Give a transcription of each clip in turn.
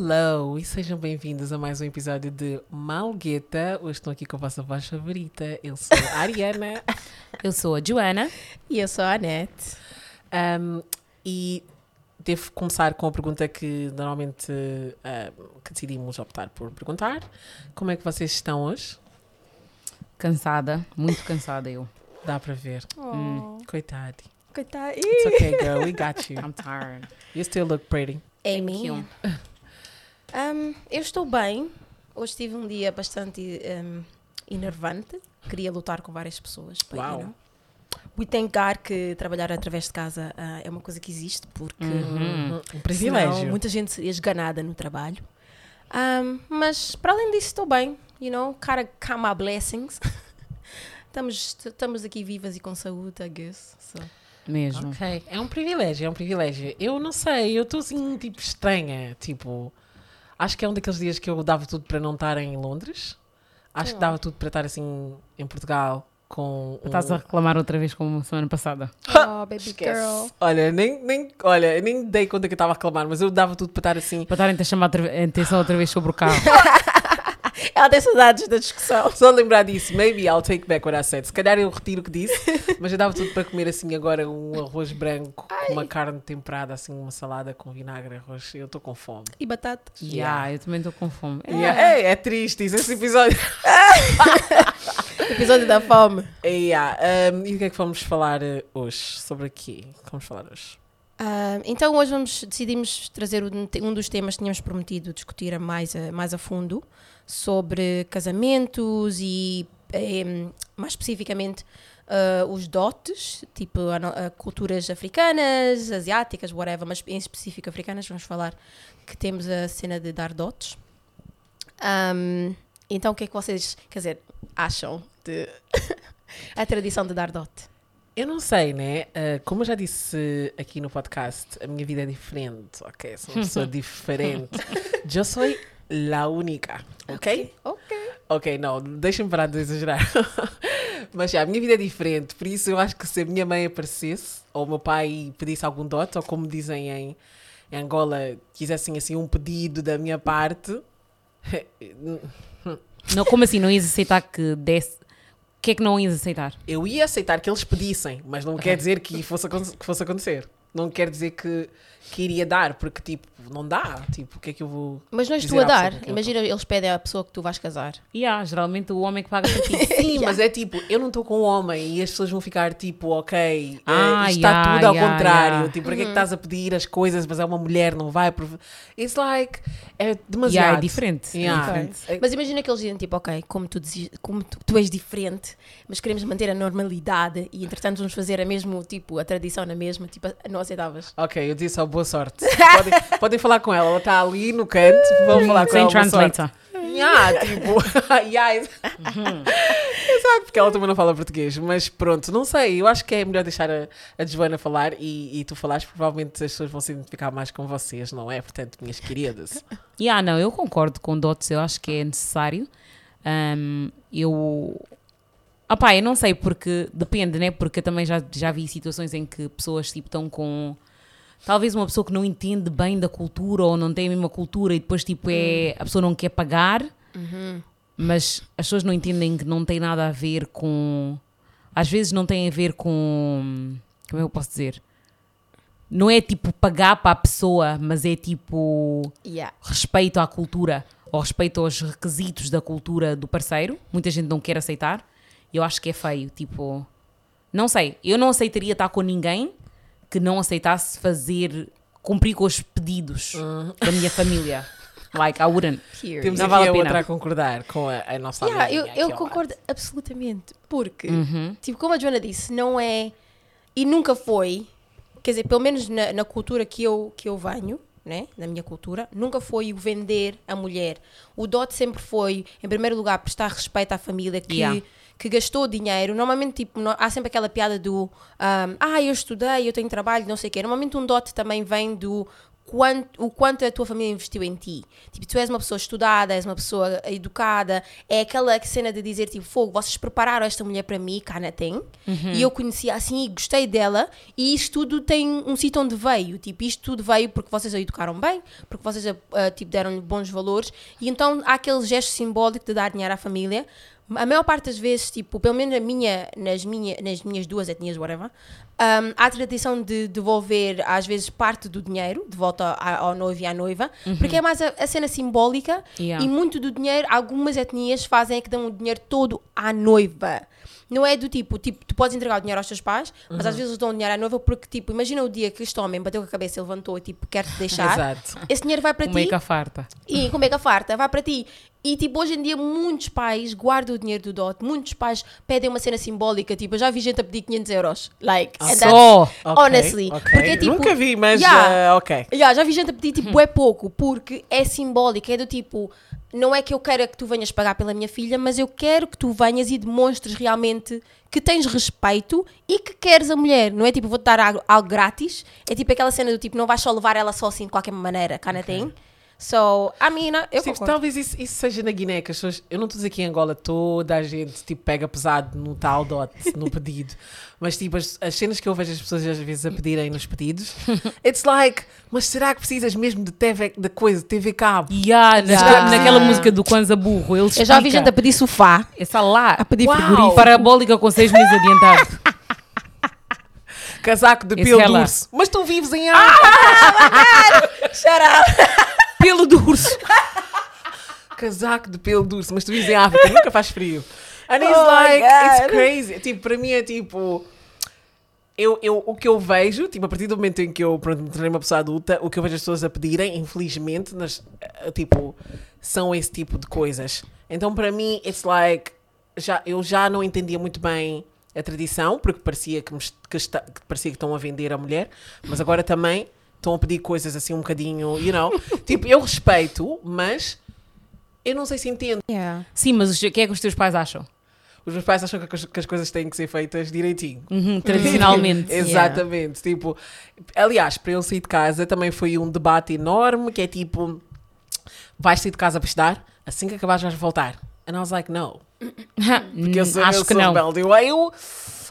Hello e sejam bem-vindos a mais um episódio de Malgueta. Hoje estou aqui com a vossa voz favorita. Eu sou a Ariana Eu sou a Joana. E eu sou a Anete. um, e devo começar com a pergunta que normalmente um, que decidimos optar por perguntar. Como é que vocês estão hoje? Cansada, muito cansada eu. Dá para ver. Hum. Coitado. Coitada. It's okay, girl. We got you. I'm tired. You still look pretty. Amy. you. Um, eu estou bem. Hoje tive um dia bastante um, enervante. Queria lutar com várias pessoas. but, Uau. You know. We thank God que trabalhar através de casa ah, é uma coisa que existe, porque Uhum. Um senão privilégio. muita gente seria esganada no trabalho. Um, mas para além disso, estou bem. You know, cara, my blessings. estamos, estamos aqui vivas e com saúde, I guess. So. Mesmo. Ok, é um privilégio, é um privilégio. Eu não sei, eu estou assim, tipo, estranha. Tipo, acho que é um daqueles dias que eu dava tudo para não estar em Londres. Acho que dava tudo para estar assim em Portugal com. um- Estás a reclamar outra vez como semana passada. Oh, baby Esquece. girl. Olha, nem, nem, olha, nem dei conta que eu estava a reclamar, mas eu dava tudo para estar assim. Para estarem a chamar outra- a atenção outra vez sobre o carro. Ela tem saudades da discussão. Só lembrar disso, maybe I'll take back what I said. Se calhar eu retiro o que disse, mas eu dava tudo para comer assim agora um arroz branco com uma carne temperada, assim, uma salada com vinagre, arroz. Eu estou com fome. E batata. yeah, eu também estou com fome. Yeah. É, é triste isso, esse episódio. Episódio da fome. Yeah. Um, e o que é que vamos falar eh, hoje? Sobre aqui? Vamos falar hoje? Ah, então hoje vamos, decidimos trazer um, um dos temas que tínhamos prometido discutir mais, a, mais a fundo sobre casamentos e em, mais especificamente ah, os dotes, tipo a culturas africanas, asiáticas, whatever, mas em específico africanas, vamos falar que temos a cena de dar dotes. Ahm, então o que é que vocês, quer dizer, acham de a tradição de dar dote? Eu não sei, né? Uh, como eu já disse aqui no podcast, a minha vida é diferente, ok? Sou uma pessoa diferente. Eu sou a única, ok? Ok. Ok, não, deixa-me parar de exagerar. Mas já, a minha vida é diferente, por isso eu acho que se a minha mãe aparecesse, ou o meu pai pedisse algum dote, ou como dizem em, em Angola, quisessem assim um pedido da minha parte, Não, como assim? Não ias aceitar que desse. O que é que não ias aceitar? eu ia aceitar que eles pedissem, mas não quer dizer que fosse, que fosse acontecer. Não quer dizer que, que iria dar, porque tipo, não dá. Tipo, o que é que eu vou. Mas não és tu a dar. Imagina, eles pedem à pessoa que tu vais casar. Yeah, geralmente o homem que paga para ti. Sim, mas é tipo, eu não estou com um homem e as pessoas vão ficar tipo, ok, eh, Ah, isto está yeah, tudo ao yeah, contrário. yeah. Tipo, para que é que estás a pedir as coisas, mas é uma mulher, não vai. prov- It's like, é demasiado. Yeah, é diferente. é Yeah. diferente. É- Mas imagina que eles dizem tipo, ok, como tu, dizes- como tu, tu és diferente, mas queremos manter a normalidade e entretanto vamos fazer a mesmo, tipo, a tradição na mesma, tipo, não aceitavas. Ok, eu disse só boa sorte. Podem, podem falar com ela, ela está ali no canto, vamos falar com Sem ela. boa sorte. translator. Yeah, tipo, yeah, ex- exato, porque ela também não fala português, mas pronto, não sei, eu acho que é melhor deixar a, a Joana falar e, e tu falares, provavelmente as pessoas vão se identificar mais com vocês, não é? Portanto, minhas queridas. Yeah, não, eu concordo com dotes, eu acho que é necessário. Ahm, eu. Ah pá, eu não sei, porque depende, né? Porque eu também já, já vi situações em que pessoas tipo estão com. Talvez uma pessoa que não entende bem da cultura ou não tem a mesma cultura e depois tipo é. A pessoa não quer pagar, mas as pessoas não entendem que não tem nada a ver com. Às vezes não tem a ver com. Como é que eu posso dizer? Não é tipo pagar para a pessoa, mas é tipo Yeah. respeito à cultura ou respeito aos requisitos da cultura do parceiro. Muita gente não quer aceitar. Eu acho que é feio. Tipo, não sei. Eu não aceitaria estar com ninguém que não aceitasse fazer, cumprir com os pedidos da minha família. Like, I wouldn't. Period. Temos Não vale a a pena. outra a concordar com a, a nossa Yeah, amiga eu, eu concordo absolutamente. Porque, Uhum. tipo, como a Joana disse, não é. E nunca foi. Quer dizer, pelo menos na, na cultura que eu, que eu venho, né? Na minha cultura, nunca foi o vender a mulher. O dote sempre foi, em primeiro lugar, prestar respeito à família que. Yeah. Que gastou dinheiro, normalmente tipo, no- há sempre aquela piada do um, ah, eu estudei, eu tenho trabalho, não sei o quê. Normalmente um dote também vem do quanto, o quanto a tua família investiu em ti. Tipo, tu és uma pessoa estudada, és uma pessoa educada, é aquela cena de dizer, tipo, fogo, vocês prepararam esta mulher para mim, Cana tem, e eu conheci assim e gostei dela, e isto tudo tem um sítio onde veio. Tipo, isto tudo veio porque vocês a educaram bem, porque vocês a, a, tipo, deram-lhe bons valores, e então há aquele gesto simbólico de dar dinheiro à família. A maior parte das vezes, tipo, pelo menos na minha, nas, minha, nas minhas duas etnias, whatever, um, há a tradição de devolver, às vezes, parte do dinheiro de volta a- ao noivo e à noiva, porque é mais a, a cena simbólica Yeah. e muito do dinheiro, algumas etnias fazem é que dão o dinheiro todo à noiva. Não é do tipo, tipo, tu podes entregar o dinheiro aos teus pais, mas às vezes dão o dinheiro à noiva porque, tipo, imagina o dia que este homem bateu com a cabeça e levantou e, tipo, quer-te deixar. Exato. Esse dinheiro vai para Como é ti que a farta? e com mega farta, vai para ti. E tipo, hoje em dia muitos pais guardam o dinheiro do dote, muitos pais pedem uma cena simbólica, tipo, eu já vi gente a pedir 500 euros. Like, that's- Só! Ok, honestly. ok. Porque tipo. Nunca vi, mas Yeah. ah, ok. Yeah, já vi gente a pedir tipo, é pouco, porque é simbólico, é do tipo, não é que eu queira que tu venhas pagar pela minha filha, mas eu quero que tu venhas e demonstres realmente que tens respeito e que queres a mulher. Não é tipo, vou-te dar algo, algo grátis, é tipo aquela cena do tipo, não vais só levar ela só assim de qualquer maneira, of thing. So, I mean, eu Tipo, concordo. talvez isso, isso seja na Guiné, que as pessoas. Eu não estou a dizer que em Angola toda a gente tipo, pega pesado no tal dote, no pedido. Mas tipo, as, as cenas que eu vejo as pessoas às vezes a pedirem nos pedidos, it's like, mas será que precisas mesmo de TV, de coisa, TV cabo? Yeah, Yeah. naquela música do Kwanza Burro, ele Eu já vi explica gente a pedir sofá. Essa lá, a pedir Uau. frigorífico. parabólica com seis meses adiantado. Casaco de pelo é. Mas tu vives em África! Shut up. Pelo do urso. Casaco de pelo de urso, mas tu vives em África, nunca faz frio. And it's Oh like, it's crazy. Tipo, para mim é tipo. Eu, eu, o que eu vejo, tipo, a partir do momento em que eu pronto, me tornei uma pessoa adulta, o que eu vejo as pessoas a pedirem, infelizmente, nas, eh, tipo, são esse tipo de coisas. Então, para mim, it's like, já, eu já não entendia muito bem a tradição, porque parecia que, me que, está, que parecia que estão a vender a mulher, mas agora também estão a pedir coisas assim um bocadinho, you know. tipo, eu respeito, mas eu não sei se entendo. Yeah. Sim, mas o que é que os teus pais acham? Os meus pais acham que as, que as coisas têm que ser feitas direitinho. Uhum, tradicionalmente. Exatamente. Tipo, aliás, para eu sair de casa também foi um debate enorme que é tipo, vais sair de casa para estudar, assim que acabares vais voltar. And I was like, no. Porque eu sou, Acho eu que sou não. rebelde. Eu, eu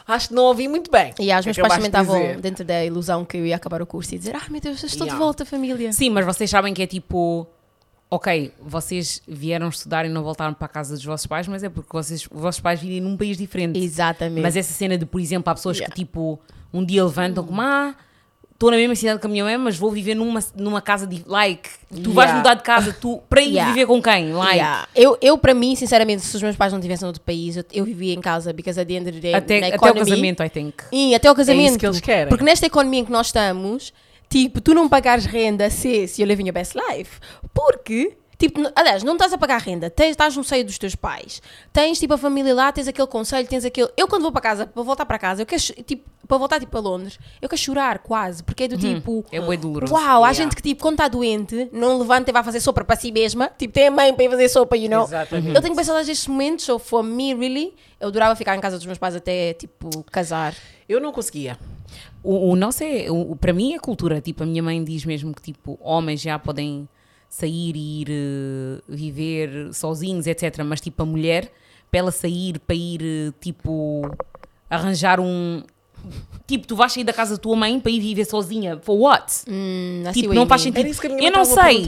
acho que não ouvi muito bem. E os o que meus pais também estavam dizer. dentro da ilusão que eu ia acabar o curso e dizer: Ai meu Deus, eu estou Yeah. de volta, família. Sim, mas vocês sabem que é tipo. Ok, vocês vieram estudar e não voltaram para a casa dos vossos pais, mas é porque vocês, os vossos pais vivem num país diferente. Exatamente. Mas essa cena de, por exemplo, há pessoas Yeah. que tipo, um dia levantam como, ah, estou na mesma cidade que a minha mãe, mas vou viver numa, numa casa de, like, tu vais Yeah. mudar de casa, tu, para ir Yeah. viver com quem? Like, Yeah. Eu, eu, para mim, sinceramente, se os meus pais não estivessem em outro país, eu, eu vivia em casa, because at the end of the day, até, na até o economy- casamento, I think. Sim, até o casamento. É isso que eles querem. Porque nesta economia em que nós estamos, tipo, tu não pagares renda se, se you're living your best life. Porque, tipo, aliás, não estás a pagar renda, tens, estás no seio dos teus pais, tens, tipo, a família lá, tens aquele conselho, tens aquele... Eu, quando vou para casa, para voltar para casa, eu quero, tipo, para voltar, tipo, para Londres, eu quero chorar quase, porque é do tipo... É bué doloroso. Uau, há Yeah. gente que, tipo, quando está doente, não levanta e vai fazer sopa para si mesma. Tipo, tem a mãe para ir fazer sopa, you know? Exatamente. Eu tenho pensado nestes momentos, so for me, really, eu adorava ficar em casa dos meus pais até, tipo, casar. Eu não conseguia. O, o nosso é, o- para mim é cultura. Tipo, a minha mãe diz mesmo que tipo, homens já podem sair e ir eh, viver sozinhos, etc. Mas tipo, a mulher, para ela sair, para ir eh, tipo, arranjar um. Tipo, tu vais sair da casa da tua mãe para ir viver sozinha. For what? Hum, see Tipo, não faz sentido. Eu não sei.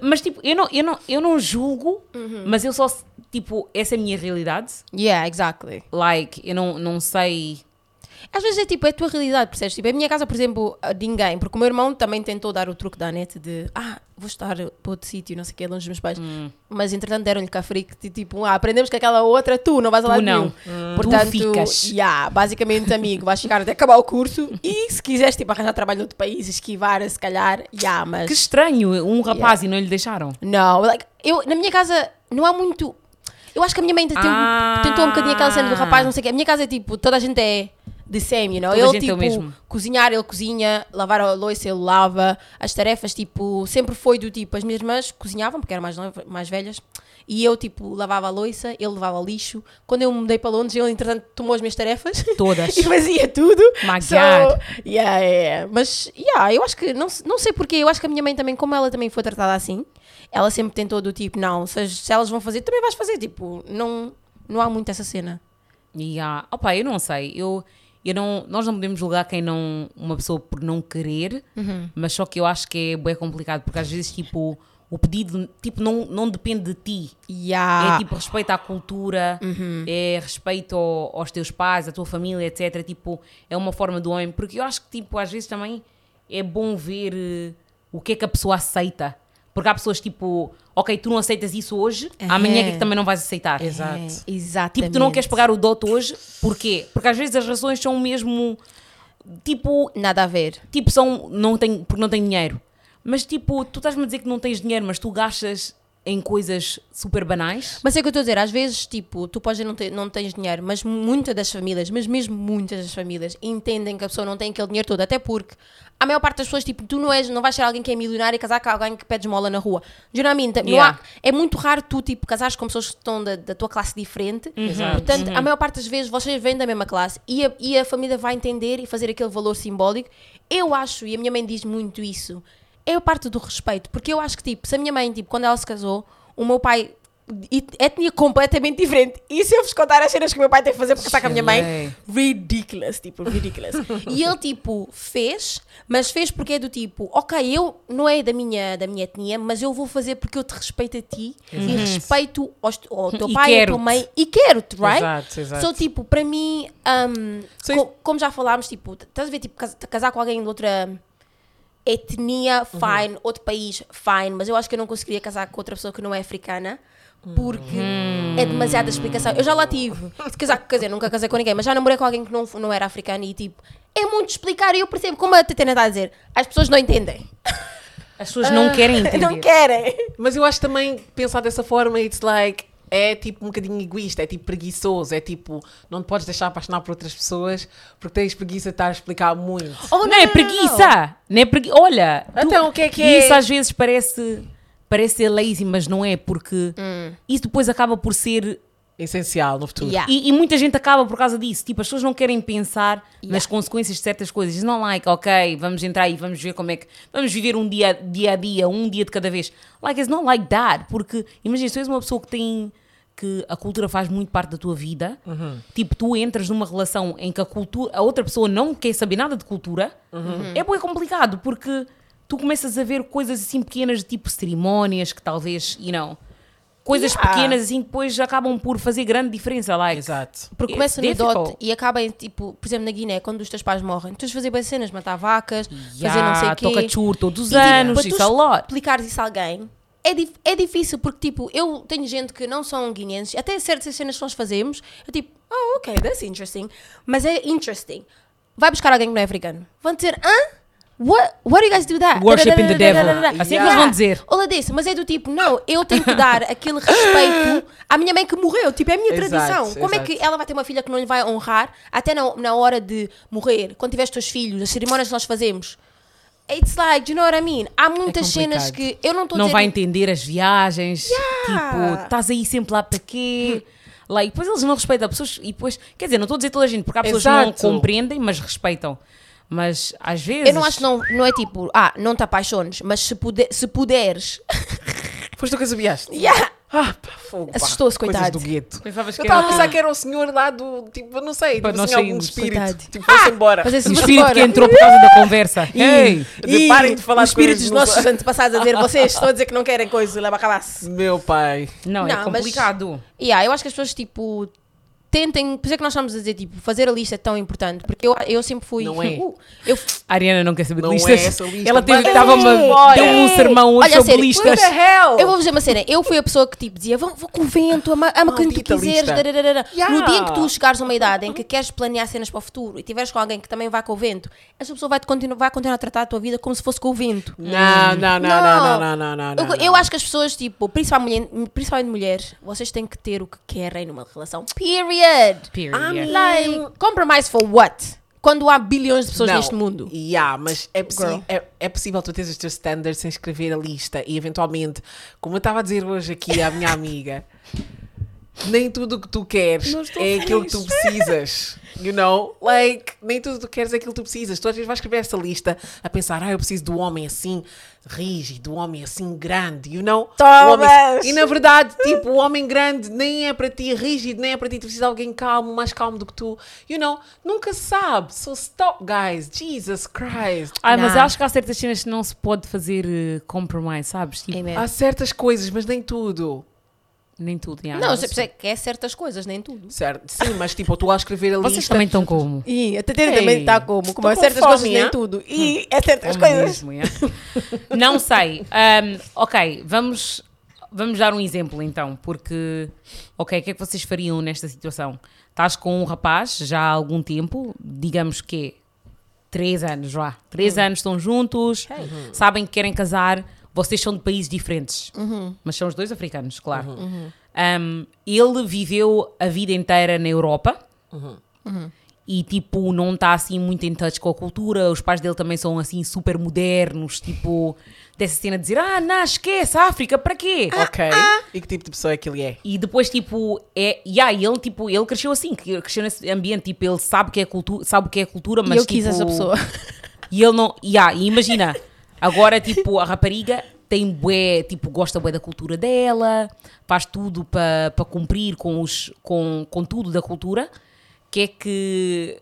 Mas tipo, eu não, eu não, eu não julgo, Uhum. mas eu só, tipo, essa é a minha realidade. Yeah, exactly. Like, eu não, não sei. Às vezes é tipo, é a tua realidade, percebes? Tipo, a minha casa, por exemplo, ninguém, porque o meu irmão também tentou dar o truque da net de ah, vou estar para outro sítio, não sei o que, longe dos meus pais. Hum. Mas entretanto deram-lhe cá frico, de tipo, ah, aprendemos que aquela outra, tu não vais a Tu lado não. Tu Portanto, ficas. yeah, basicamente, amigo, vais ficar até acabar o curso e se quiseres tipo, arranjar trabalho noutro país, esquivar, se calhar, yeah, mas. Que estranho, um rapaz e não lhe deixaram. Não, like, eu, na minha casa não há muito. Eu acho que a minha mãe tentou, Ah. tentou um bocadinho aquela cena do rapaz, não sei o quê. A minha casa é tipo, toda a gente é the same, you know? Toda ele, é o tipo, mesmo. cozinhar, ele cozinha, lavar a louça, ele lava. As tarefas, tipo, sempre foi do tipo, as minhas irmãs cozinhavam, porque eram mais, mais velhas, e eu, tipo, lavava a louça, ele levava o lixo. Quando eu me mudei para Londres, ele, entretanto, tomou as minhas tarefas. Todas. e fazia tudo. My So, God. yeah, yeah. Mas, yeah, eu acho que, não, não sei porquê, eu acho que a minha mãe também, como ela também foi tratada assim, ela sempre tentou do tipo, não, se, se elas vão fazer, também vais fazer, tipo, não, não há muito essa cena. Yeah. Opa, eu não sei. Eu, eu não, nós não podemos julgar quem não. Uma pessoa por não querer, Uhum. mas só que eu acho que é bem complicado, porque às vezes, tipo, o pedido tipo, não, não depende de ti. Yeah. É tipo respeito à cultura, Uhum. é respeito ao- aos teus pais, à tua família, etc. Tipo, é uma forma do homem. Porque eu acho que, tipo, às vezes também é bom ver eh, o que é que a pessoa aceita. Porque há pessoas tipo, ok, tu não aceitas isso hoje, amanhã é que também não vais aceitar. Exato. É, exatamente. Tipo, tu não queres pagar o dote hoje, porquê? Porque às vezes as razões são mesmo, tipo, Nada a ver. tipo são, não tem, porque não tem dinheiro. Mas tipo, tu estás-me a dizer que não tens dinheiro, mas tu gastas em coisas super banais. Mas é o que eu estou a dizer, às vezes, tipo, tu podes dizer não, ter, não tens dinheiro, mas muitas das famílias, mas mesmo muitas das famílias, entendem que a pessoa não tem aquele dinheiro todo, até porque a maior parte das pessoas, tipo, tu não, és, não vais ser alguém que é milionário e casar com alguém que pede esmola na rua. Do you know what I mean? Não Yeah. há- é muito raro tu, tipo, casares com pessoas que estão da, da tua classe diferente. Exato. Portanto, a maior parte das vezes vocês vêm da mesma classe e a, e a família vai entender e fazer aquele valor simbólico. Eu acho, e a minha mãe diz muito isso, é a parte do respeito. Porque eu acho que, tipo, se a minha mãe, tipo, quando ela se casou, o meu pai. Etnia completamente diferente. E se eu vos contar as cenas que o meu pai tem que fazer para casar com a minha mãe? Ridiculous, tipo, ridiculous. e ele, tipo, fez, mas fez porque é do tipo, ok, eu não é da minha, da minha etnia, mas eu vou fazer porque eu te respeito a ti e respeito aos, ao teu E pai, à tua mãe e quero-te, right? Exato, exato. So, tipo, para mim, um, So, co- como já falámos, tipo, estás a ver, tipo, cas- casar com alguém de outra etnia, Uhum. fine, outro país, fine, mas eu acho que eu não conseguiria casar com outra pessoa que não é africana. Porque é demasiada explicação. Eu já lá tive. Se casar, quer dizer, nunca casei com ninguém, mas já namorei com alguém que não, não era africano e tipo, é muito explicar e eu percebo, como a Tatiana está a dizer, as pessoas não entendem. As pessoas não querem entender. não querem. Mas eu acho também pensar dessa forma, it's like, é tipo um bocadinho egoísta, é tipo preguiçoso, é tipo, não te podes deixar apaixonar por outras pessoas porque tens preguiça de estar a explicar muito. Oh, não, é preguiça. Não é pregui... Olha, tu- Então, o que é que e é? Isso às vezes parece, parece ser lazy, mas não é, porque isso depois acaba por ser. Essencial no futuro. Yeah. E, e muita gente acaba por causa disso. Tipo, as pessoas não querem pensar nas Yeah. consequências de certas coisas. Não like, ok, vamos entrar e vamos ver como é que. Vamos viver um dia, dia a dia, um dia de cada vez. Like, it's not like that. Porque, imagina, se tu és uma pessoa que tem. que a cultura faz muito parte da tua vida, tipo, tu entras numa relação em que a cultura. a outra pessoa não quer saber nada de cultura, é bem complicado, porque tu começas a ver coisas assim pequenas, de tipo cerimónias, que talvez, you know. Coisas Yeah. pequenas assim depois acabam por fazer grande diferença, like. Exato. Porque começa no difficult. dote e acaba em, tipo, por exemplo, na Guiné, quando os teus pais morrem, tu tens de fazer bem cenas, matar vacas, fazer não sei Yeah, o quê. toca chur todos os E, tipo, anos, tu isso é a explicares isso a alguém, é, dif- é difícil, porque, tipo, eu tenho gente que não são guineenses, até certas cenas que nós fazemos, eu tipo, oh, ok, that's interesting. Mas é interesting. Vai buscar alguém que não é africano. Vão dizer, hã? What, what do you guys do that? Worshiping the devil. Assim é que eles vão dizer. Olha disso, mas é do tipo, não, eu tenho que dar aquele respeito à minha mãe que morreu, tipo, é a minha Exato, tradição. Como é exato. que ela vai ter uma filha que não lhe vai honrar até na, na hora de morrer, quando tiver os teus filhos, as cerimónias que nós fazemos? It's like, do you know what I mean? Há muitas cenas complicado. que eu não estou a Não dizer vai entender as viagens, Yeah. tipo, estás aí sempre lá para quê? Lá, e depois eles não respeitam pessoas, e depois, quer dizer, não estou a dizer toda a gente, porque há pessoas que não Exato. compreendem, mas respeitam. Mas às vezes. Eu não acho que não, não é tipo, ah, não te apaixones, mas se, puder, se puderes. Foste tu que sabiaste? Yeah. Ah, pá, fogo. Assustou-se, coitado. do gueto. Eu que estava a era pensar que era o senhor lá do, tipo, não sei, Para tipo, nós assim, algum espírito. Coitado. Tipo, foi-se embora. Mas esse o vai espírito que embora. entrou por causa da conversa. Ei! E parem de falar os espíritos dos no- nossos antepassados a dizer, vocês estão a dizer que não querem coisa, leva a acabar-se. Meu pai. Não, é Não, mas- complicado. Yeah, eu acho que as pessoas, tipo, tentem. Por isso é que nós estamos a dizer, tipo, fazer a lista é tão importante. Porque eu, eu sempre fui. Não é. Uh, eu, A Ariana não quer saber de Não listas. é essa lista. Ela teve, estava uma, deu um sermão hoje Olha, sobre sério, listas. What the hell? Eu vou dizer uma cena, eu fui a pessoa que tipo dizia, vou, vou com o vento, ama, ama quem tu quiseres. Yeah. No dia em que tu chegares a uma idade em que queres planear cenas para o futuro e tiveres com alguém que também vai com o vento, essa pessoa vai, -te continu vai continuar a tratar a tua vida como se fosse com o vento. Não, não, não, não, não, não, não, não, Eu, não. eu acho que as pessoas, tipo, principalmente, principalmente mulheres, vocês têm que ter o que querem numa relação. Period. Period. Period. Like, compromise for what? Quando há bilhões de pessoas Não, neste mundo. Yeah, mas é, é, é possível tu teres os teus standards sem escrever a lista e eventualmente, como eu estava a dizer hoje aqui à minha amiga, nem tudo o que tu queres é aquilo que tu precisas. You know? Like, nem tudo tu queres é aquilo que tu precisas. Tu às vezes vais escrever essa lista a pensar, ah, eu preciso do homem assim rígido, do homem assim grande, you know? Homem-! E na verdade, tipo, o homem grande nem é para ti rígido, nem é para ti, tu precisas de alguém calmo, mais calmo do que tu. You know? Nunca se sabe. So stop, guys. Jesus Christ. Ai, mas acho que há certas cenas que não se pode fazer eh, compromise, sabes? Tipo, Amen. Há certas coisas, mas nem tudo. Nem tudo. yeah, Não, não você sei. percebe que é certas coisas, nem tudo. Certo? Sim, mas tipo, tu a escrever a Vocês lista. também estão como? E a Tatiana também está como? Como é com certas fome, coisas, nem é? tudo. E é certas Como coisas. mesmo. Não sei. Ahm, ok, vamos, vamos dar um exemplo então, porque, ok, o que é que vocês fariam nesta situação? Estás com um rapaz já há algum tempo, digamos que três anos já. Três anos estão juntos, sabem que querem casar, vocês são de países diferentes, mas são os dois africanos, claro. Ahm, ele viveu a vida inteira na Europa e tipo não está assim muito em touch com a cultura. Os pais dele também são assim super modernos, tipo dessa cena de dizer ah, não, esquece, a África, para quê? Ok. E que tipo de pessoa é que ele é? E depois tipo é, yeah, e ele tipo ele cresceu assim, que cresceu nesse ambiente, tipo ele sabe que é cultura, sabe o que é cultura, mas E eu tipo, quis essa pessoa. E ele não, yeah, e imagina, agora tipo a rapariga tem bué, tipo gosta bué da cultura dela, faz tudo para pa cumprir com os com, com tudo da cultura. Que é que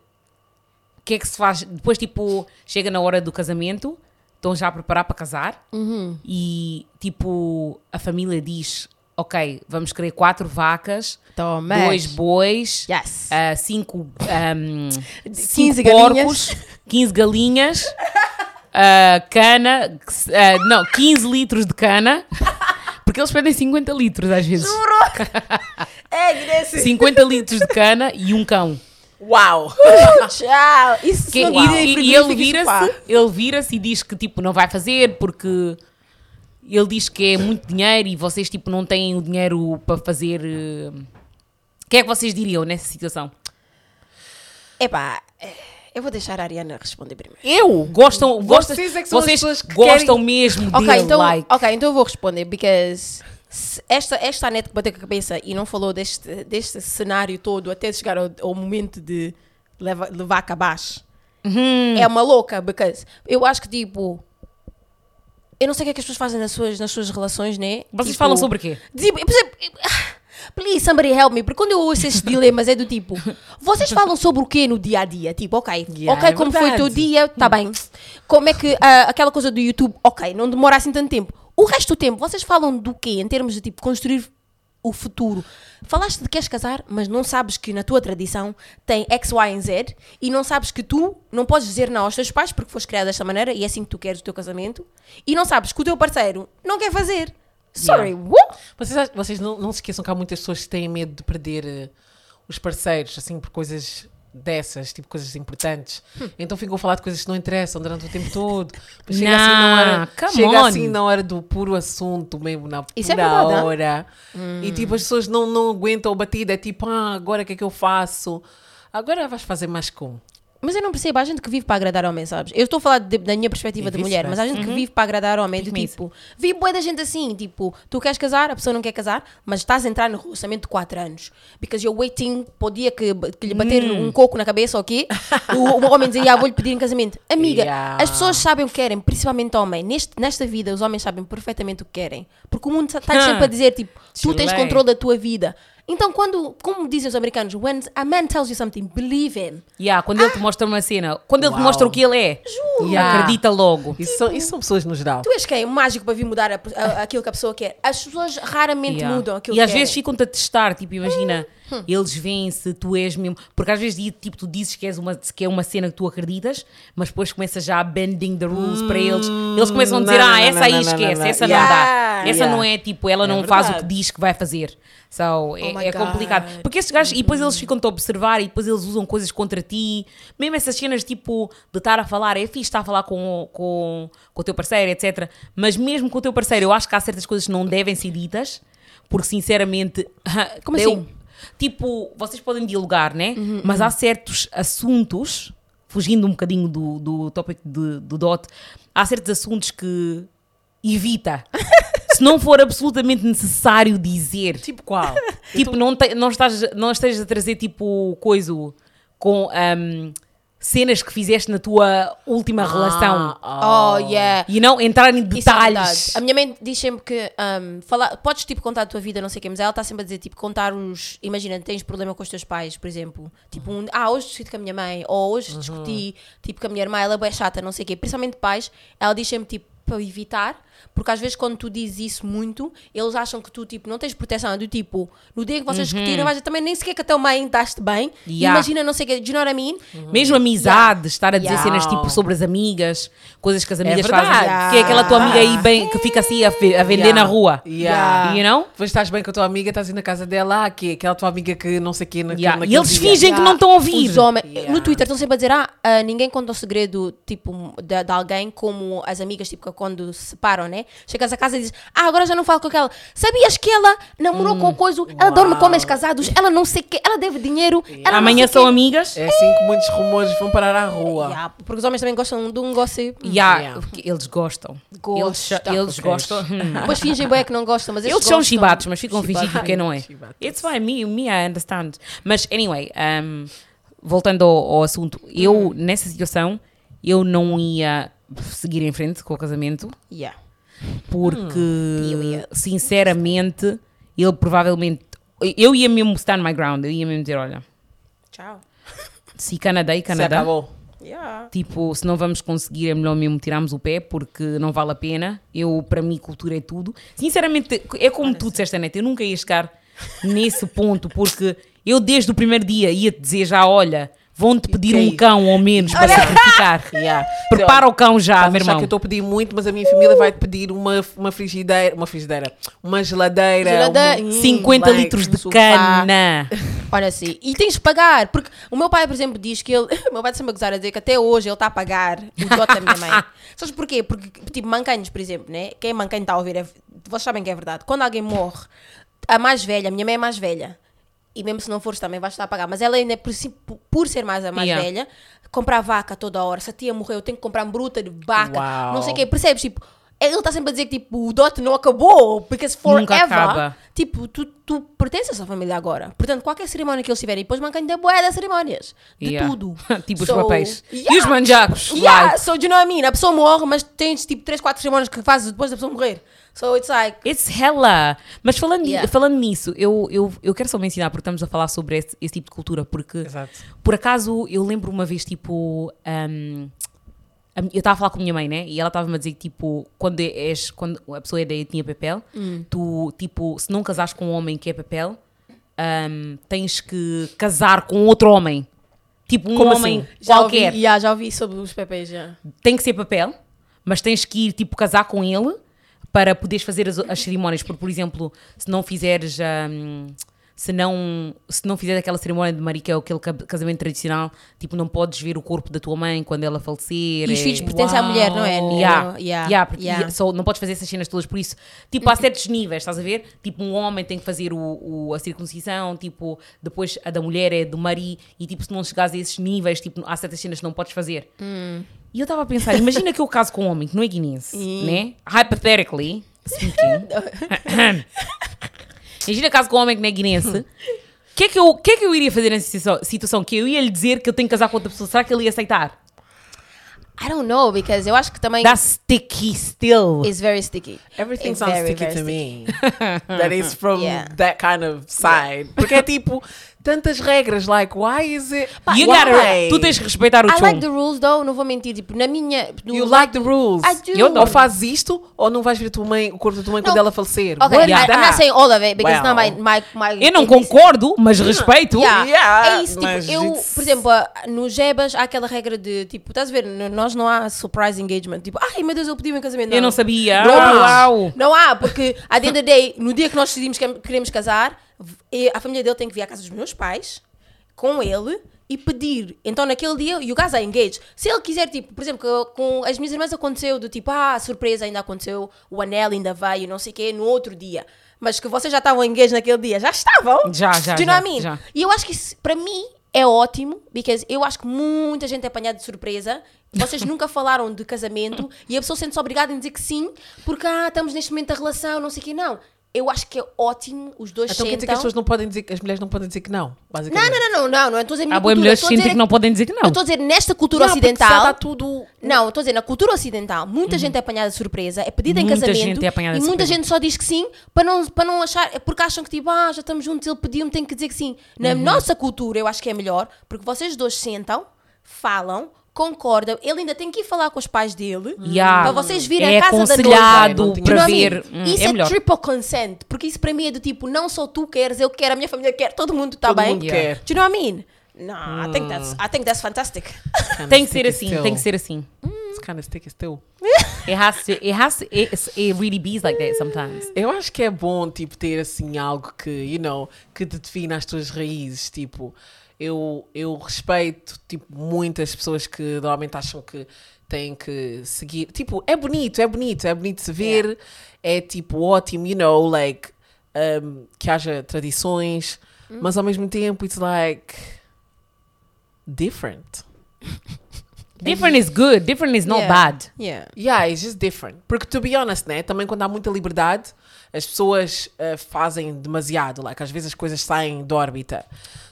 que é que se faz? Depois, tipo, chega na hora do casamento, estão já a preparar para casar e, tipo, a família diz: Ok, vamos querer quatro vacas, Thomas. dois bois, Yes. ah, cinco, ahm, 15 cinco galinhas. porcos, 15 galinhas, ah, cana, ah, não, 15 litros de cana, porque eles pedem 50 litros às vezes. É, Grace. 50 litros de cana e um cão. Uau! Tchau. Isso Que- não e, e- e ele vira-se ele vira-se e diz que tipo não vai fazer porque ele diz que é muito dinheiro e vocês tipo não têm o dinheiro para fazer eh, o que é que vocês diriam nessa situação? Epá, eh, eu vou deixar a Ariana responder primeiro. Eu? Gostam, gostam Vocês é são as vocês que gostam querem- mesmo Ok, dele, então, like. ok, então eu vou responder, because se esta, esta Anete que bateu com a cabeça e não falou deste, deste cenário todo até chegar ao, ao momento de leva, levar cá abaixo, Uhum. é uma louca, because eu acho que tipo. Eu não sei o que é que as pessoas fazem nas suas, nas suas relações, né? Vocês Tipo, falam sobre quê? Tipo, por exemplo, please somebody help me, porque quando eu ouço esses dilemas é do tipo, vocês falam sobre o quê no dia a dia? Tipo, ok, Yeah, ok, é como foi o teu verdade. dia, tá bem. Como é que ah, aquela coisa do YouTube, ok, não demora assim tanto tempo. O resto do tempo, vocês falam do quê em termos de tipo construir o futuro? Falaste de que queres casar, mas não sabes que na tua tradição tem X, Y e Z e não sabes que tu não podes dizer não aos teus pais porque foste criado desta maneira e é assim que tu queres o teu casamento e não sabes que o teu parceiro não quer fazer. Sorry, Yeah. what? Vocês, vocês não, não se esqueçam que há muitas pessoas que têm medo de perder eh, os parceiros, assim, por coisas dessas, tipo coisas importantes. Hum. Então ficam a falar de coisas que não interessam durante o tempo todo. Chega, assim, Nah, na hora, chega on. assim na hora do puro assunto mesmo, na pura Isso é verdade, hora. E tipo, as pessoas não, não aguentam a batida. É tipo, ah, agora o que é que eu faço? Agora vais fazer mais como? Mas eu não percebo, há gente que vive para agradar homem, sabes? Eu estou a falar de- da minha perspectiva de mulher, mas há gente que vive para agradar Diz-me tipo, vi boa da gente assim, tipo, tu queres casar, a pessoa não quer casar, mas estás a entrar no relacionamento de 4 anos. Because you're waiting para o dia que, que lhe bater um coco na cabeça, ok? o, o homem dizer, ah, vou-lhe pedir em casamento. Amiga, Yeah. as pessoas sabem o que querem, principalmente homem. Neste, nesta vida, os homens sabem perfeitamente o que querem. Porque o mundo está sempre a dizer, tipo, tu tens controle da tua vida. Então, quando, como dizem os americanos, when a man tells you something, believe him. Yeah, quando ele te mostra uma cena, quando ele te mostra o que ele é, Yeah. acredita logo. Isso são, isso são pessoas no geral. Tu és quem? Mágico para vir mudar a- a- aquilo que a pessoa quer. As pessoas raramente Yeah. mudam aquilo E que às vezes querem. ficam-te a testar, tipo, imagina, Hum. eles veem se tu és mesmo. Porque às vezes tipo, tu dizes que, és uma, que é uma cena que tu acreditas, mas depois começas já a bending the rules para eles. Eles começam a dizer, não, ah, não, essa não, aí não, esquece, não, não. essa Yeah. não dá. Essa Yeah. não é tipo, ela É não faz o que diz que vai fazer. So, é, Oh my é complicado. Porque esses gajos, e depois eles ficam-te a observar e depois eles usam coisas contra ti. Mesmo essas cenas tipo de estar a falar, é fixe estar a falar com, com, com o teu parceiro, etc. Mas mesmo com o teu parceiro, eu acho que há certas coisas que não devem ser ditas, porque sinceramente. Como eu- assim? tipo, vocês podem dialogar, né? Uhum, Mas há certos assuntos, fugindo um bocadinho do, do tópico de- do DOT, há certos assuntos que evita. Se não for absolutamente necessário dizer. Tipo qual? Tipo, não, te, não, estás, não estejas a trazer tipo coisa com ahm, cenas que fizeste na tua última relação. Ah, Oh, yeah. E não entrar em é detalhes. verdade. A minha mãe diz sempre que um, falar, podes tipo contar a tua vida, não sei o quê, mas ela está sempre a dizer tipo contar os. Imagina, tens problema com os teus pais, por exemplo. Tipo, um, ah, hoje discuti com a minha mãe, ou hoje discuti tipo com a minha irmã, ela é chata, não sei o quê. Principalmente pais, ela diz sempre tipo para evitar, porque às vezes quando tu dizes isso muito, eles acham que tu tipo não tens proteção, é do tipo, no dia que vocês discutirem, vais dizer, também nem sequer que a tua mãe estás bem, Yeah. imagina, não sei o quê, do you know what I mean? Mesmo amizade, estar a dizer Yeah. cenas tipo sobre as amigas, coisas que as amigas verdade. fazem. Que é aquela tua amiga aí bem, que fica assim a, a vender Yeah. na rua. Yeah. You know? Depois estás bem com a tua amiga, estás na casa dela, ah, que aquela tua amiga que não sei o naquele- Yeah. E eles dia. fingem que não estão a ouvir. Os homens, Yeah. no Twitter estão sempre a dizer, ah, ah, ninguém conta o segredo, tipo, de, de alguém, como as amigas, tipo, que quando se separam, né? Chegas a casa e dizes, ah, agora já não falo com aquela. Sabias que ela namorou com o coisa, ela dorme com homens casados, ela não sei o quê, ela deve dinheiro, ela não Amanhã são quê. amigas. É assim que muitos rumores vão parar à rua. Yeah, porque os homens também gostam de um gossip. Yeah, Yeah. Eles gostam. Eles, Gostam. eles gostam. Hum. Depois fingem bem que não gostam, mas Eles eles são gostam. chibatos, mas ficam Chibatos. que não é. Chibatos. It's fine, me, me I understand. Mas, anyway, um, voltando ao, ao assunto, eu, nessa situação, eu não ia seguir em frente com o casamento, Yeah. Porque, Period. sinceramente, ele provavelmente... Eu ia mesmo stand my ground, eu ia mesmo dizer, olha, Tchau. se Canadá e Se Canadá... acabou. Yeah. Tipo, se não vamos conseguir, é melhor mesmo tirarmos o pé, porque não vale a pena. Eu, para mim, cultura é tudo. Sinceramente, é como tu disseste, eu nunca ia chegar nesse ponto, porque eu, desde o primeiro dia, ia-te dizer já: olha, vão-te pedir um cão ao menos para sacrificar. Yeah. Prepara o cão já, meu irmão. que eu estou a pedir muito, mas a minha família vai te pedir uma, uma frigideira, uma frigideira, uma geladeira, Geladeira. uma- Hum, 50 like, litros de um sofá. cana. Olha assim, e tens de pagar, porque o meu pai, por exemplo, diz que ele, o meu pai está sempre a gozar a dizer que até hoje ele está a pagar o dote da minha mãe. Sabes porquê? Porque, tipo, mancanhos, por exemplo, né? Quem é mancanho está a ouvir, é, vocês sabem que é verdade. Quando alguém morre, a mais velha, a minha mãe é mais velha, e mesmo se não fores também vais estar a pagar, mas ela ainda, por, si- por ser mais a mais Yeah. velha, comprar vaca toda hora. Se a tia morreu, eu tenho que comprar bruta de vaca, Uau. não sei o quê, percebes? Tipo, ele está sempre a dizer que tipo, o dote não acabou, because forever, Nunca acaba. tipo, tu, tu pertences à família agora. Portanto, qualquer cerimónia que eles tiverem, depois mancanho da boé das cerimónias. De Yeah. tudo. tipo So, os papéis. E yeah. os manjacos. Yeah, like. so do you know what I mean? A pessoa morre, mas tens tipo 3, 4 cerimónias que fazes depois da pessoa morrer. So it's like, It's hella. Mas falando, Yeah. falando nisso, eu, eu, eu quero só mencionar, porque estamos a falar sobre esse, esse tipo de cultura, porque Exato. por acaso eu lembro uma vez, tipo. um, a- eu estava a falar com a minha mãe, né? E ela estava-me a dizer que, tipo, quando, és, quando a pessoa é da etnia papel, tu, tipo, se não casares com um homem que é papel, um, tens que casar com outro homem. Tipo, um Como homem assim? já qualquer. ouvi, yeah, já ouvi sobre os pepés já. Tem que ser papel, mas tens que ir, tipo, casar com ele para poderes fazer as, as cerimónias. Porque, por exemplo, se não fizeres. hum, se não, se não fizeres aquela cerimónia de marica, aquele ca- casamento tradicional, tipo, não podes ver o corpo da tua mãe quando ela falecer. E os é- filhos pertencem à mulher, não é? Yeah, Yeah, yeah, yeah. só não podes fazer essas cenas todas por isso. Tipo, há certos níveis, estás a ver? Tipo, um homem tem que fazer o, o- a circuncisão, tipo, depois a da mulher é do mari, e tipo, se não chegares a esses níveis, tipo, há certas cenas que não podes fazer. Hum. E eu estava a pensar, imagina que eu caso com um homem que não é guinense, né? Hypothetically speaking. imagina caso com um homem que não é guinense. O que, é que, eu, que é que eu iria fazer nessa situa- situação? Que eu ia lhe dizer que eu tenho que casar com outra pessoa. Será que ele ia aceitar? I don't know, because eu acho que também That's sticky still. is very sticky. Everything It's sounds very, sticky very to sticky. me. that is from Yeah. that kind of side. Porque é tipo, tantas regras, like, why is it? You why? gotta- tu tens que respeitar o I like the rules though, não vou mentir, tipo, na minha... no- You like the rules. I do. Eu Ou fazes isto, ou não vais ver tua mãe, o corpo da tua mãe quando Não. ela falecer. Okay, What I, I'm not saying all of it, because Well. my, my, my... Eu não concordo, mas respeito. Yeah. Yeah, é isso, tipo, mas eu, it's- por exemplo, nos Jebas há aquela regra de, tipo, estás a ver, nós não há surprise engagement, tipo, ai meu Deus, ele pediu em casamento. Eu não sabia. Não, Ah, há. Não há, porque à the end of the day, no dia que nós decidimos que queremos casar, e a família dele tem que vir à casa dos meus pais, com ele, e pedir. Então naquele dia, you guys are engaged. Se ele quiser, tipo, por exemplo, com as minhas irmãs aconteceu do tipo, ah, surpresa, ainda aconteceu, o anel ainda vai, e não sei o quê, no outro dia. mas que vocês já estavam engaged naquele dia, já estavam. Já, já, Do you know já, what I mean? já. E eu acho que isso, para mim, é ótimo, porque eu acho que muita gente é apanhada de surpresa. Vocês nunca falaram de casamento e a pessoa sente-se obrigada a dizer que sim, porque ah, estamos neste momento da relação, não sei o quê. Não. Eu acho que é ótimo os dois Então quer dizer que sentam. as pessoas não podem dizer, as mulheres não podem dizer que não, Não, basicamente. não, não, não, não, não estou a dizer minha Há boas cultura. mulheres que sentem que não podem dizer que não. Eu estou a dizer, nesta cultura Não, ocidental. está tudo... Não, estou a dizer, na cultura ocidental, muita gente é apanhada de surpresa, é pedida em casamento gente é apanhada e de muita surpresa. gente só diz que sim para não, para não achar, é porque acham que tipo, ah, já estamos juntos, ele pediu-me, tem que dizer que sim. Na Uhum. nossa cultura, eu acho que é melhor, porque vocês dois sentam, falam, concordam, ele ainda tem que ir falar com os pais dele Yeah. para vocês virem é a casa da noiva. Não para know ver. mean? hum, isso é é, melhor. triple consent, porque isso para mim é do tipo, não só tu queres, eu quero, a minha família quer, todo mundo está bem. mundo quer. Do you know what I mean? No, I think that's, I think that's fantastic. Tem que ser assim, still. tem que ser assim. It's kind of sticky still. It has to, it has to, it, it really bees like that sometimes. Eu acho que é bom, tipo, ter assim algo que, you know, que te defina as tuas raízes. Tipo, eu, eu respeito, tipo, muitas pessoas que normalmente acham que têm que seguir. Tipo, é bonito, é bonito, é bonito se ver. É, tipo, ótimo, you know, like, um, que haja tradições. Mas ao mesmo tempo, it's like, different. Different is good, different is not Yeah. bad. Yeah. Yeah, it's just different. Porque, to be honest, né? Também quando há muita liberdade, as pessoas uh, fazem demasiado. Like, às vezes as coisas saem da órbita.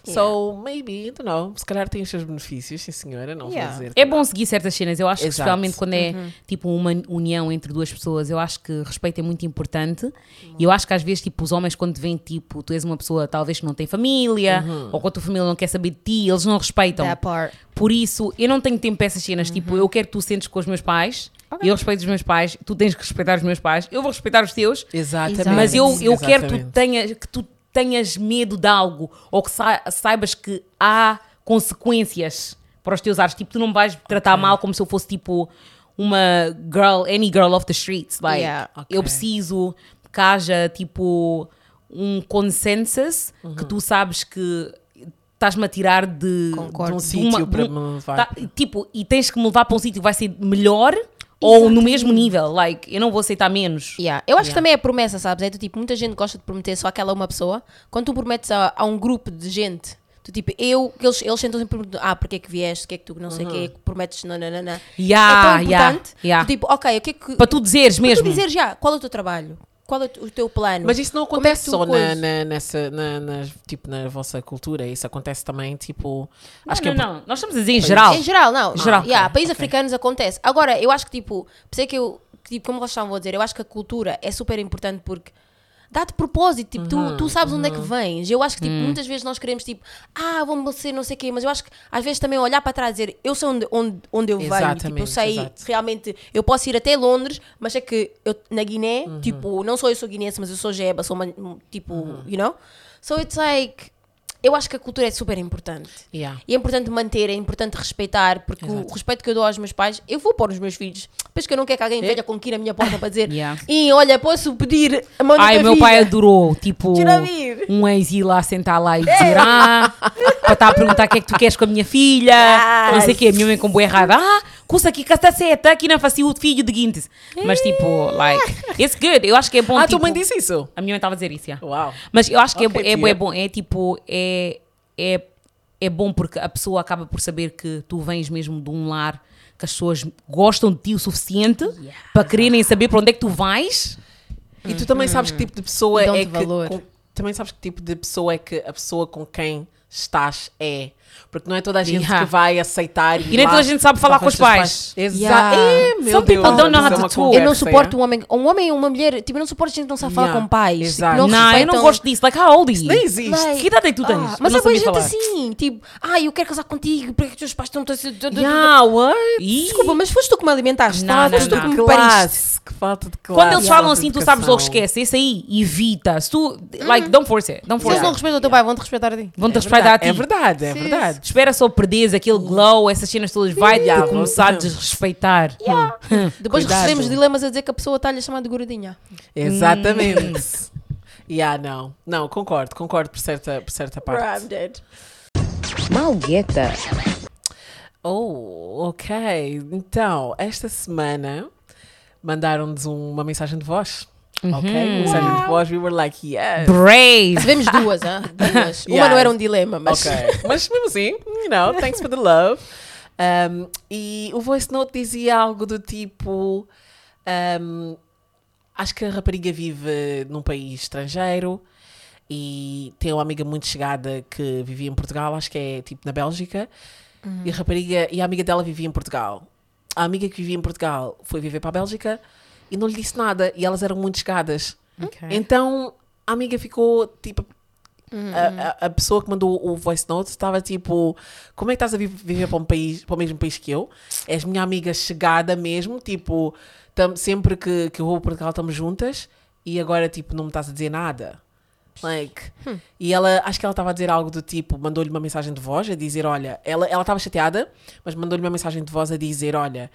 So, maybe, I don't know. Se calhar tem os seus benefícios, sim senhora. Não Yeah. vou dizer. É bom seguir certas cenas. Eu acho que, Exato. especialmente quando é tipo uma união entre duas pessoas, eu acho que respeito é muito importante. E eu acho que às vezes, tipo, os homens, quando vêm, tipo, tu és uma pessoa talvez que não tem família, ou quando a tua família não quer saber de ti, eles não respeitam. That part. Por isso, eu não tenho tempo para essas cenas. Tipo, eu quero que tu sentes com os meus pais, eu respeito os meus pais, tu tens que respeitar os meus pais, eu vou respeitar os teus, Exatamente. Mas eu, eu quero que tu, tenhas, que tu tenhas medo de algo ou que sa- saibas que há consequências para os teus atos. Tipo, tu não me vais tratar mal como se eu fosse tipo uma girl, any girl off the streets. Like, Yeah. Ok. eu preciso que haja tipo um consensus Uhum. que tu sabes que estás-me a tirar de, Concordo. De um sítio para me levar. tá- tipo, e tens que me levar para um sítio que vai ser melhor ou no mesmo nível. Like, eu não vou aceitar menos. Yeah. Eu acho que Yeah. também é promessa, sabes? É do tipo, muita gente gosta de prometer só aquela uma pessoa. Quando tu prometes a, a um grupo de gente, tu tipo, eu, eles, eles sentam sempre ah, porque é que vieste, o que é que tu não sei o quê, prometes, não, não, não, não. Yeah, é tão yeah, importante. yeah. tu tipo, ok, o que é que. Para tu dizeres para mesmo. tu dizer já, qual é o teu trabalho? Qual é o teu plano? Mas isso não é acontece tu só na, na, nessa, na, na- tipo, na vossa cultura. Isso acontece também, tipo... acho não, que é não, não. Nós estamos a dizer em geral. Em geral, não. Geral. Yeah, Ok, países ok. africanos acontece. Agora, eu acho que tipo, por é que eu, tipo, como vocês estavam a dizer, eu acho que a cultura é super importante porque dá-te propósito, tipo, tu, tu sabes onde é que vens. Eu acho que tipo, muitas vezes nós queremos tipo, ah, vamos ser não sei o quê, mas eu acho que às vezes também olhar para trás e dizer, eu sei onde, onde, onde eu venho, tipo, eu sei exato. realmente, eu posso ir até Londres, mas é que eu, na Guiné, tipo, não sou eu sou guinense, mas eu sou jeba, sou uma, tipo, you know? So it's like, eu acho que a cultura é super importante. Yeah. E é importante manter, é importante respeitar, porque o Exato. respeito que eu dou aos meus pais, eu vou pôr nos meus filhos. Depois que eu não quero que alguém venha com aqui na minha porta para dizer Yeah. e olha, posso pedir a mão Ai, o meu filha?" pai adorou, tipo, um ex ir lá sentar lá e dizer, ah, para estar a perguntar o que é que tu queres com a minha filha, não sei o quê, a minha mãe com boa raiva, ah, custa aqui castaceta, aqui não faço o filho de guintes. Mas tipo, like, it's good, eu acho que é bom, Ah, tipo, tua mãe disse isso? a minha mãe estava a dizer isso, yeah. Uau. Mas eu acho que é, é, tia. é bom, é tipo, é, é, é bom porque a pessoa acaba por saber que tu vens mesmo de um lar que as pessoas gostam de ti o suficiente para quererem saber para onde é que tu vais. E tu também sabes que tipo de pessoa é que. valor. com- também sabes que tipo de pessoa é que a pessoa com quem estás é. Porque não é toda a gente Yeah. que vai aceitar. E nem lá toda a gente sabe falar com os teus pais. Exato. Yeah. É, meu Some Deus. people don't know how isso é to uma talk. Eu não suporto é? um homem, um homem e uma mulher, tipo, eu não suporto gente que não sabe falar Yeah. com pais. Exato. Tipo, Não, eu não gosto disso. Like, how old you? Nem existe. Like, Que idade é que tu tens? Ah, mas não é boa gente falar. assim, tipo, ah, eu quero casar contigo, porque os teus pais estão... Yeah, what? Desculpa, mas foste tu que me alimentaste, Não, não, foste tu não. que me pariste. Que falta de classe. Quando eles falam assim, tu sabes logo, esquece. Esse aí, evita. Se tu, like, don't force it. Don't Se eles não it. respeitam o teu pai, vão-te respeitar a ti. Vão-te É respeitar a verdade, ti. É verdade, é Sim. Verdade. Espera só perderes aquele glow, essas cenas todas, vai-te Yeah, começar a desrespeitar. Depois Cuidado. recebemos dilemas a dizer que a pessoa está-lhe a chamar de gordinha. Exatamente. yeah, não. Não, concordo, concordo por certa, por certa parte. dead. Malgueta. Oh, ok. Então, esta semana mandaram-nos um- uma mensagem de voz. Ok? Mensagem de voz, we were like, yes. Brave! Tivemos duas, ah, duas. Uma não era um dilema, mas. Ok. Mas mesmo assim, you know, thanks for the love. Um, e o voice note dizia algo do tipo: um, Acho que a rapariga vive num país estrangeiro e tem uma amiga muito chegada que vivia em Portugal, acho que é tipo na Bélgica. E a rapariga e a amiga dela vivia em Portugal. A amiga que vivia em Portugal foi viver para a Bélgica e não lhe disse nada. E elas eram muito chegadas. Então a amiga ficou tipo. A, a- a pessoa que mandou o voice note estava tipo: Como é que estás a vi- viver para, um país, para o mesmo país que eu? És minha amiga chegada mesmo, tipo, tam- sempre que, que eu vou a Portugal estamos juntas e agora tipo não me estás a dizer nada. Like, e ela, acho que ela estava a dizer algo do tipo, mandou-lhe uma mensagem de voz a dizer: Olha, ela ela estava chateada, mas mandou-lhe uma mensagem de voz a dizer: Olha,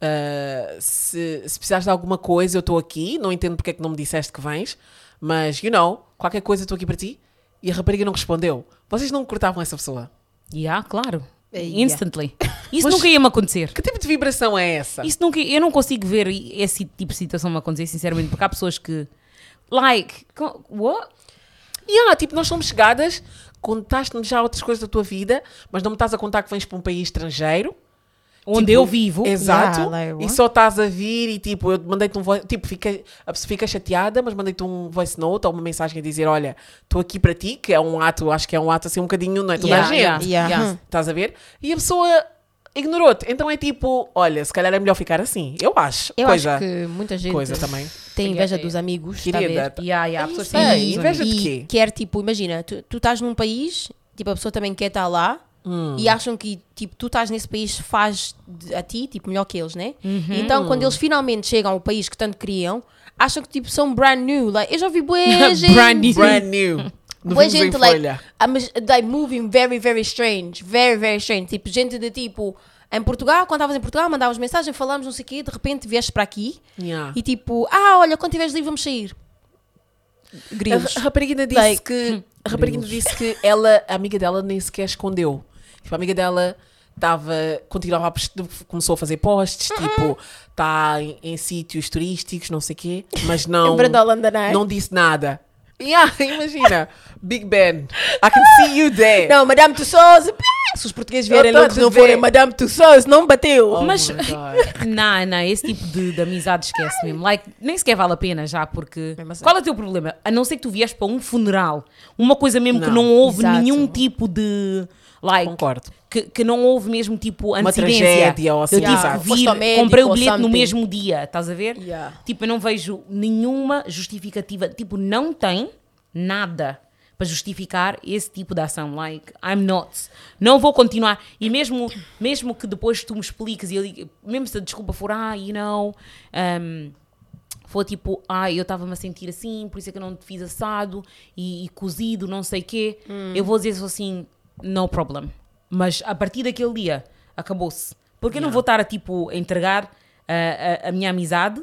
ah, se, se precisares de alguma coisa, eu estou aqui. Não entendo porque é que não me disseste que vens, mas you know, qualquer coisa, estou aqui para ti. E a rapariga não respondeu. Vocês não cortavam essa pessoa? Yeah, claro. Yeah. Instantly. Isso Mas- nunca ia me acontecer. Que tipo de vibração é essa? Isso nunca, eu não consigo ver esse tipo de situação me acontecer, sinceramente, porque há pessoas que. Like, co- what? Yeah, tipo, nós somos chegadas, contaste-me já outras coisas da tua vida, mas não me estás a contar que vens para um país estrangeiro. Onde Tipo, eu vivo. Exato. Yeah, e só estás a vir e tipo, eu mandei-te um voice, tipo, fica, a pessoa fica chateada, mas mandei-te um voice note ou uma mensagem a dizer, olha, estou aqui para ti, que é um ato, acho que é um ato assim um bocadinho, não é toda Yeah, a gente. Yeah. yeah. Estás a ver? E a pessoa ignorou-te. Então é tipo, olha, se calhar é melhor ficar assim. Eu acho. Eu coisa, acho que muita gente coisa também. Tem inveja dos amigos. Querida, Yeah, yeah, há pessoas têm inveja de e quê? quer tipo, imagina, tu, tu estás num país, tipo, a pessoa também quer estar lá Hum. e acham que tipo, tu estás nesse país faz a ti, tipo, melhor que eles, né? Uhum. Então, quando eles finalmente chegam ao país que tanto queriam, acham que tipo, são brand new. Like, eu já vi bué gente. Brand new. Brand new. Em gente, like, Folha. ah, like, moving very, very strange. Very, very strange. Tipo, gente de tipo, em Portugal, quando estavas em Portugal, mandavas mensagem, falamos, não sei o quê, de repente vieste para aqui Yeah. e tipo, ah, olha, quando estiveres livre, vamos sair. A, Grilos. a rapariga disse Like, que a rapariga disse que ela, a amiga dela nem sequer escondeu. Tipo, a amiga dela estava continuava a começou a fazer posts, Uh-uh. tipo, está em, em sítios turísticos, não sei o quê, mas não não disse nada. Yeah, imagina, Big Ben, I can see you there. Não, Madame Tussauds. Se os portugueses vierem loucos não forem Madame Tussauds, não bateu. Oh Mas-. Não, não, esse tipo de, de amizade esquece mesmo. Like, nem sequer vale a pena já, porque. Assim. Qual é o teu problema? A não ser que tu vies para um funeral, uma coisa mesmo que Não. não houve Exato. nenhum tipo de. Like, Concordo. que, que não houve mesmo tipo antecedência. tragédia ou assim, Eu tive exato. que vir, médico comprei o bilhete no mesmo dia, estás a ver? Yeah. Tipo, eu não vejo nenhuma justificativa. Tipo, não tem nada para justificar esse tipo de ação. Like, I'm not. Não vou continuar. E mesmo, mesmo que depois tu me expliques, e eu digo, mesmo se a desculpa for, ah, you know, um, for tipo, ah, eu estava-me a sentir assim, por isso é que eu não te fiz assado e, e cozido, não sei o quê, eu vou dizer só assim, no problem. Mas a partir daquele dia, acabou-se. Porque eu não vou estar a tipo, a entregar a, a- a minha amizade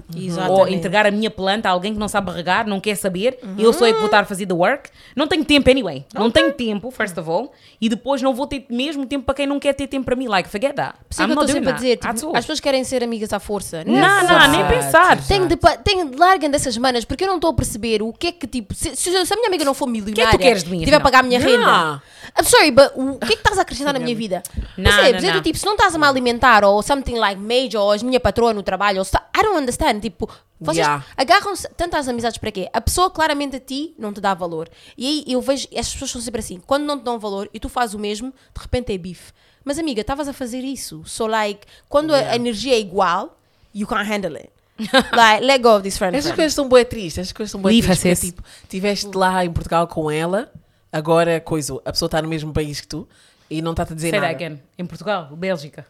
ou entregar a minha planta a alguém que não sabe regar, não quer saber, eu sou eu que vou estar a fazer the work. Não tenho tempo anyway. Não tenho tempo, first of all. E depois não vou ter mesmo tempo para quem não quer ter tempo para mim. Like, forget that. Por isso é que eu estou sempre a dizer, tipo, as pessoas querem ser amigas à força. Não, não, nem Exato. pensar. Tem de, pa- tem, larguem dessas manas, porque eu não estou a perceber o que é que, tipo, se, se- se a minha amiga não for milionária, queres de mim, tiver a pagar a minha Yeah. renda, I'm sorry, but o que é que estás a acrescentar na minha vida? Não, Percebes? não, É do não. tipo, se não estás a me alimentar ou something like major, ou és minha patroa no trabalho, ou se tá- I don't understand, tipo, vocês Yeah. agarram-se tanto às amizades para quê? A pessoa claramente a ti não te dá valor. E aí eu vejo, as pessoas são sempre assim, quando não te dão valor e tu fazes o mesmo, de repente é bife. Mas amiga, estavas a fazer isso. So like, quando a- Yeah. a energia é igual, you can't handle it. like, let go of this friend. Essas friend. coisas são boas tristes, essas coisas são boas tristes. porque, sis. tipo, estiveste lá em Portugal com ela, agora, coisa, a pessoa está no mesmo país que tu e não está-te a dizer Say that nada. again. Em Portugal, Bélgica.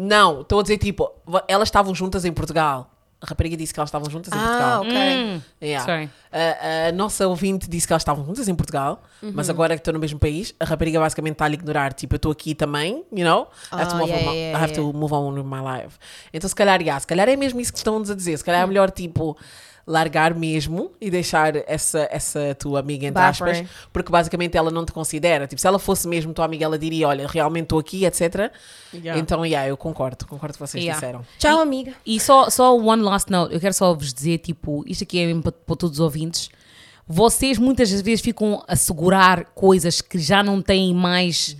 Não, estou a dizer tipo, elas estavam juntas em Portugal. A rapariga disse que elas estavam juntas em Ah, Portugal. ok. Hum, Yeah. Sorry. A, a nossa ouvinte disse que elas estavam juntas em Portugal, Uhum. mas agora que estão no mesmo país, a rapariga basicamente está a lhe ignorar. Tipo, eu estou aqui também, you know? I have, to, Ah, move, yeah, on, yeah, I have yeah. to move on with my life. Então, se calhar, yeah, se calhar é mesmo isso que estão-nos a dizer. Se calhar é melhor, tipo, largar mesmo e deixar essa, essa tua amiga, entre Bye, aspas, porque basicamente ela não te considera. Tipo, se ela fosse mesmo tua amiga, ela diria: Olha, realmente estou aqui, etc. Yeah. Então, yeah, eu concordo, concordo com o que vocês Yeah. disseram. Tchau, amiga. E só, só one last note, eu quero só vos dizer, tipo, isto aqui é mesmo para, para todos os ouvintes. Vocês muitas vezes ficam a segurar coisas que já não têm mais.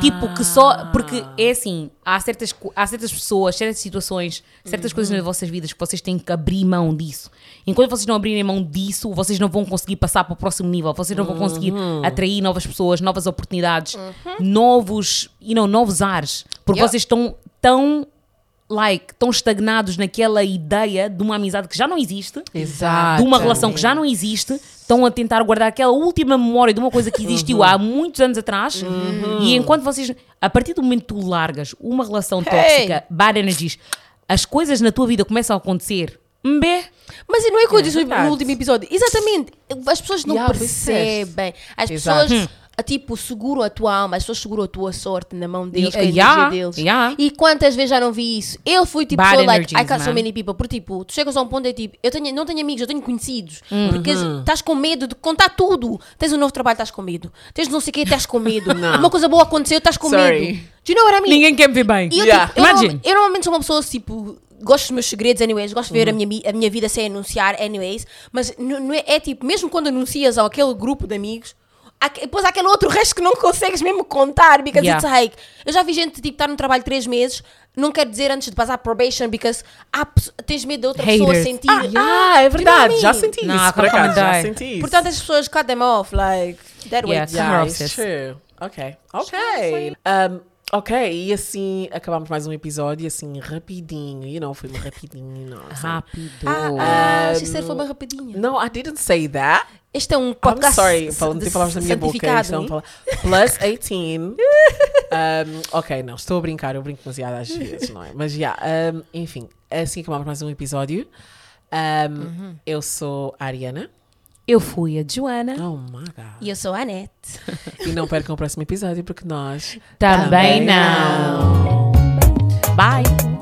Tipo, que só. Porque é assim, há certas, há certas pessoas, certas situações, certas coisas nas vossas vidas que vocês têm que abrir mão disso. Enquanto vocês não abrirem mão disso, vocês não vão conseguir passar para o próximo nível. Vocês não vão conseguir atrair novas pessoas, novas oportunidades, novos, you know, novos ares. Porque Yeah. vocês estão tão like, estão estagnados naquela ideia de uma amizade que já não existe, Exato. de uma relação que já não existe, estão a tentar guardar aquela última memória de uma coisa que existiu há muitos anos atrás. E enquanto vocês, a partir do momento que tu largas uma relação tóxica, bad energies, as coisas na tua vida começam a acontecer. Mbé. Mas não é que eu disse no- último episódio. Exatamente. As pessoas não Yeah, percebem. As pessoas, a, tipo, seguram a tua alma, as pessoas seguram a tua sorte na mão deles, E- a yeah, energia deles. yeah. E quantas vezes já não vi isso? Eu fui tipo, Bad so, like, I got so man. many people. Porque, tipo, tu chegas a um ponto é tipo, eu tenho, não tenho amigos, eu tenho conhecidos. Uhum. Porque estás com medo de contar tudo. Tens um novo trabalho, estás com medo. Tens não sei o que, estás com medo. Uma coisa boa aconteceu, estás com Sorry. medo. Do you know what I mean? Ninguém quer me ver bem. E eu, Yeah. tipo, eu, Imagine. normalmente, eu normalmente sou uma pessoa tipo. Gosto dos meus segredos, anyways. Gosto de ver a, Uhum. minha, mi- a minha vida sem anunciar, anyways. Mas não é, é tipo, mesmo quando anuncias ao aquele grupo de amigos, depois há aquele outro resto que não consegues mesmo contar. Because Yeah. it's like. Eu já vi gente tipo, estar no trabalho três meses, não quer dizer antes de passar probation, because há tens medo de outra pessoa Haters. sentir. Ah, yeah, é what I verdade. Já senti Não, isso, por acaso. Já die. senti isso. Portanto, as pessoas cut them off, like, that way. Yeah. Yeah, Summer it's true. Ok. Ok. Um, ok, e assim acabamos mais um episódio, assim, rapidinho. You know, foi rapidinho. Know, assim. Rápido. Ah, Um, uh, isso foi bem rapidinho. No, I didn't say that. Este é um I'm podcast sorry, falando de- palavras na minha boca. um pala- Plus 18. Um, ok, não, estou a brincar, eu brinco demasiado às vezes, não é? Mas já, um, enfim, assim acabamos mais um episódio. Um, Uhum. Eu sou a Ariana. Eu fui a Joana. Oh my god. E eu sou a Anete. E não percam o próximo episódio porque nós Também Também não. Bye.